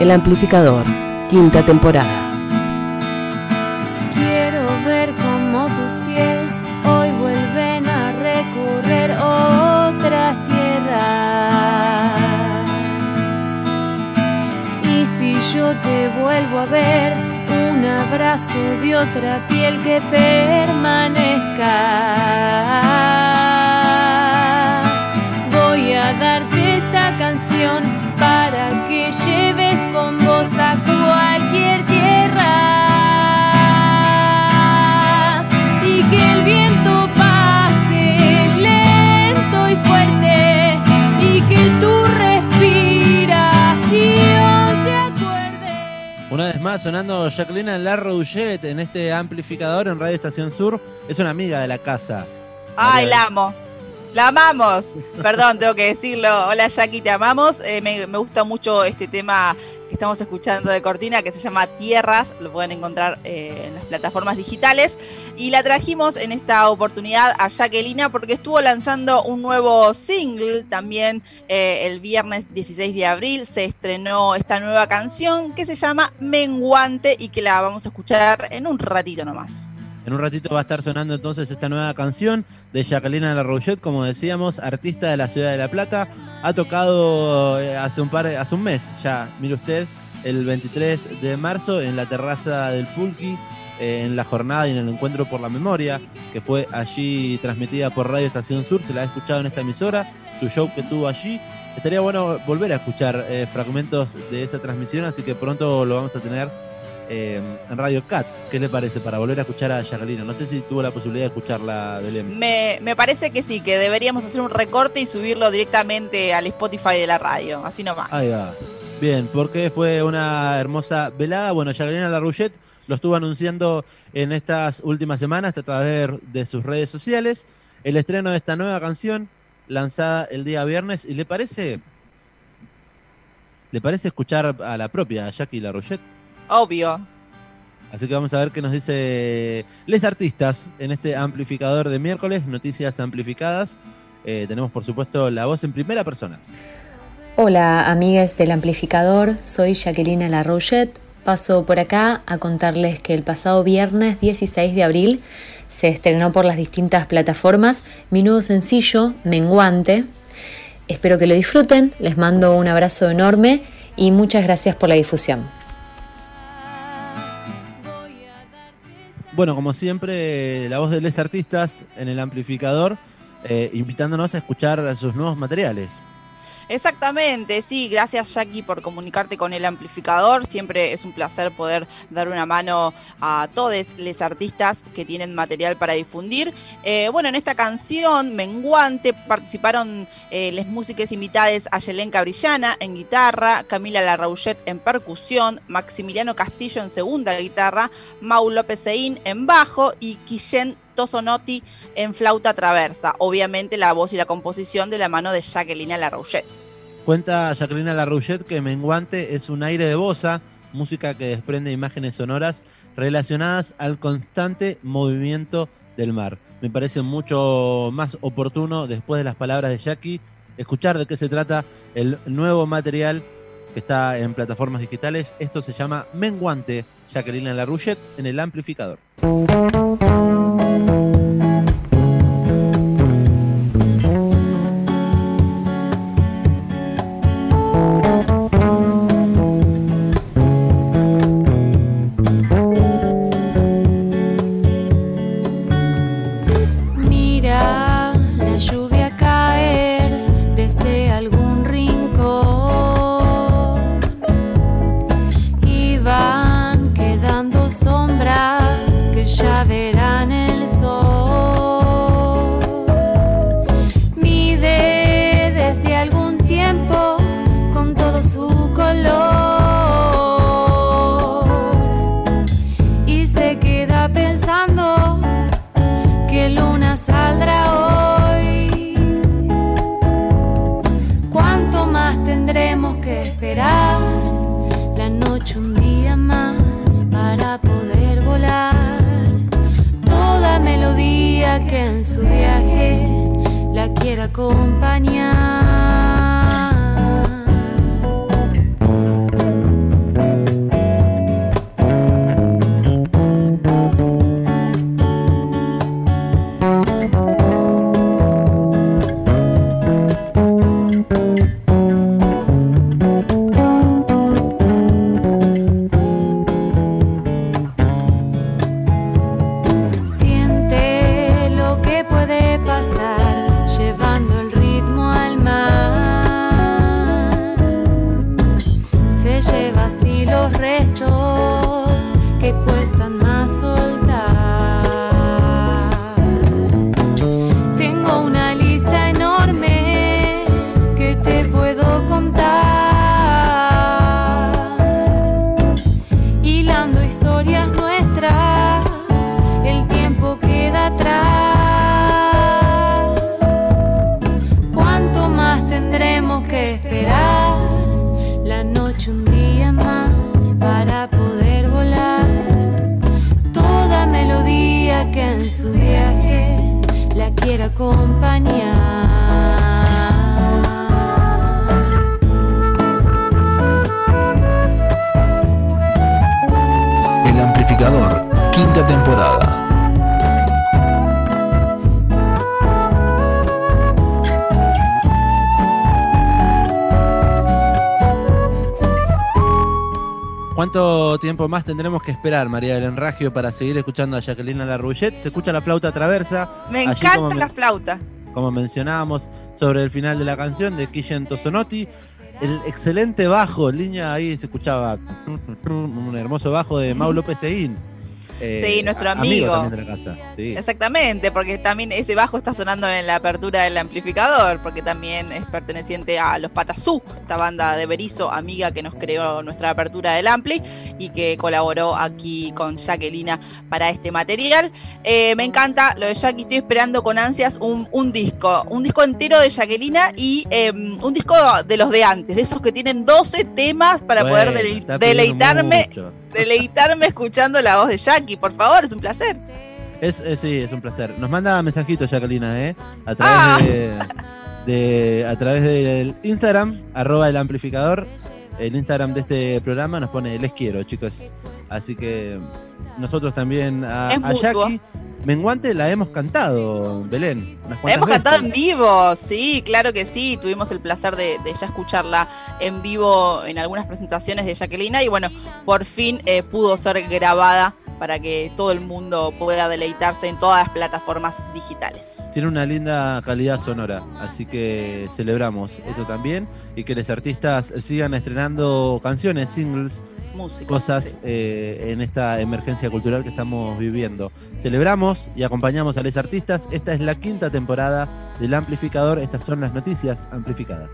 El Amplificador, quinta temporada. Quiero ver cómo tus pies hoy vuelven a recorrer otras tierras. Y si yo te vuelvo a ver, un abrazo de otra piel que permanezca. Más sonando Jacqueline Larrouget en este amplificador en Radio Estación Sur. Es una amiga de la casa. Ay, María- la amo. La amamos. Perdón, tengo que decirlo. Hola Jackie, te amamos. Eh, me, me gusta mucho este tema que estamos escuchando de Cortina que se llama Tierras. Lo pueden encontrar eh, en las plataformas digitales. Y la trajimos en esta oportunidad a Jacquelina porque estuvo lanzando un nuevo single también eh, el viernes 16 de abril. Se estrenó esta nueva canción que se llama Menguante y que la vamos a escuchar en un ratito nomás. En un ratito va a estar sonando entonces esta nueva canción de Jacqueline Larrouget, como decíamos, artista de la ciudad de La Plata. Ha tocado eh, hace un par, hace un mes ya, mire usted, el 23 de marzo en la terraza del Pulqui, eh, en la jornada y en el encuentro por la memoria, que fue allí transmitida por Radio Estación Sur. Se la ha escuchado en esta emisora, su show que tuvo allí. Estaría bueno volver a escuchar eh, fragmentos de esa transmisión, así que pronto lo vamos a tener eh, en Radio Cat. ¿Qué le parece para volver a escuchar a Jacqueline? No sé si tuvo la posibilidad de escucharla, Belén. Me, me parece que sí, que deberíamos hacer un recorte y subirlo directamente al Spotify de la radio, así nomás. Ahí va. Bien, porque fue una hermosa velada. Bueno, Jacqueline Larrouget lo estuvo anunciando en estas últimas semanas a través de sus redes sociales. El estreno de esta nueva canción, lanzada el día viernes. ¿Y le parece? ¿Le parece escuchar a la propia Jackie Larrouget? Obvio. Así que vamos a ver qué nos dice les artistas en este amplificador de miércoles, noticias amplificadas. Eh, tenemos por supuesto la voz en primera persona. Hola, amigas del amplificador, soy Jacqueline Larrouget. Paso por acá a contarles que el pasado viernes 16 de abril se estrenó por las distintas plataformas mi nuevo sencillo, Menguante. Espero que lo disfruten, les mando un abrazo enorme y muchas gracias por la difusión. Bueno, como siempre, la voz de les artistas en el amplificador, eh, invitándonos a escuchar sus nuevos materiales. Exactamente, sí, gracias Jackie por comunicarte con el amplificador. Siempre es un placer poder dar una mano a todos los artistas que tienen material para difundir. Eh, bueno, en esta canción, Menguante, participaron eh, las músicas invitadas a Yelenka Brillana en guitarra, Camila Larrouget en percusión, Maximiliano Castillo en segunda guitarra, Mau López Seín en bajo y Quillén Tosonotti en flauta traversa. Obviamente la voz y la composición de la mano de Jacqueline Larrouget. Cuenta Jacqueline Larrouget que Menguante es un aire de bossa, música que desprende imágenes sonoras relacionadas al constante movimiento del mar. Me parece mucho más oportuno, después de las palabras de Jackie, escuchar de qué se trata el nuevo material que está en plataformas digitales. Esto se llama Menguante, Jacqueline Larrouget en el amplificador. Que en su viaje la quiera acompañar. Poder ¿Cuánto tiempo más tendremos que esperar, María del Enragio, para seguir escuchando a Jacqueline Larouillet? Se escucha la flauta traversa. Me encanta como la flauta. Como mencionábamos sobre el final de la canción de Kishen Tosonotti. El excelente bajo, línea ahí se escuchaba un hermoso bajo de Mau López Seguín. Sí, nuestro amigo. también de la casa. Sí. Exactamente, porque también ese bajo está sonando en la apertura del amplificador, porque también es perteneciente a Los Patasú, esta banda de Berizo, amiga que nos creó nuestra apertura del Ampli y que colaboró aquí con Jacquelina para este material. Eh, me encanta lo de Jackie, estoy esperando con ansias un, un disco, un disco entero de Jacquelina y eh, un disco de los de antes, de esos que tienen 12 temas para Bueno, poder pidiendo deleitarme, mucho. Deleitarme escuchando la voz de Jackie, por favor, es un placer. Es, es- sí, es un placer. Nos manda mensajitos Jacqueline, ¿eh? A través Ah. de, de- a través del Instagram, arroba el amplificador. El Instagram de este programa nos pone les quiero, chicos. Así que nosotros también a, a. Jackie Menguante la hemos cantado, Belén. Unas La hemos cantado en vivo, sí, claro que sí. Tuvimos el placer de, de ya escucharla en vivo en algunas presentaciones de Jacquelina y bueno, por fin eh, pudo ser grabada para que todo el mundo pueda deleitarse en todas las plataformas digitales. Tiene una linda calidad sonora, así que celebramos eso también y que los artistas sigan estrenando canciones, singles, Música. cosas sí. eh, en esta emergencia cultural que estamos viviendo. Celebramos y acompañamos a los artistas. Esta es la quinta temporada del Amplificador. Estas son las noticias amplificadas.